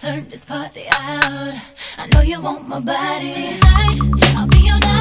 turn this party out. I know you want my body. Tonight, I'll be your night.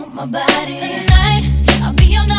want my body. Tonight, I'll be your.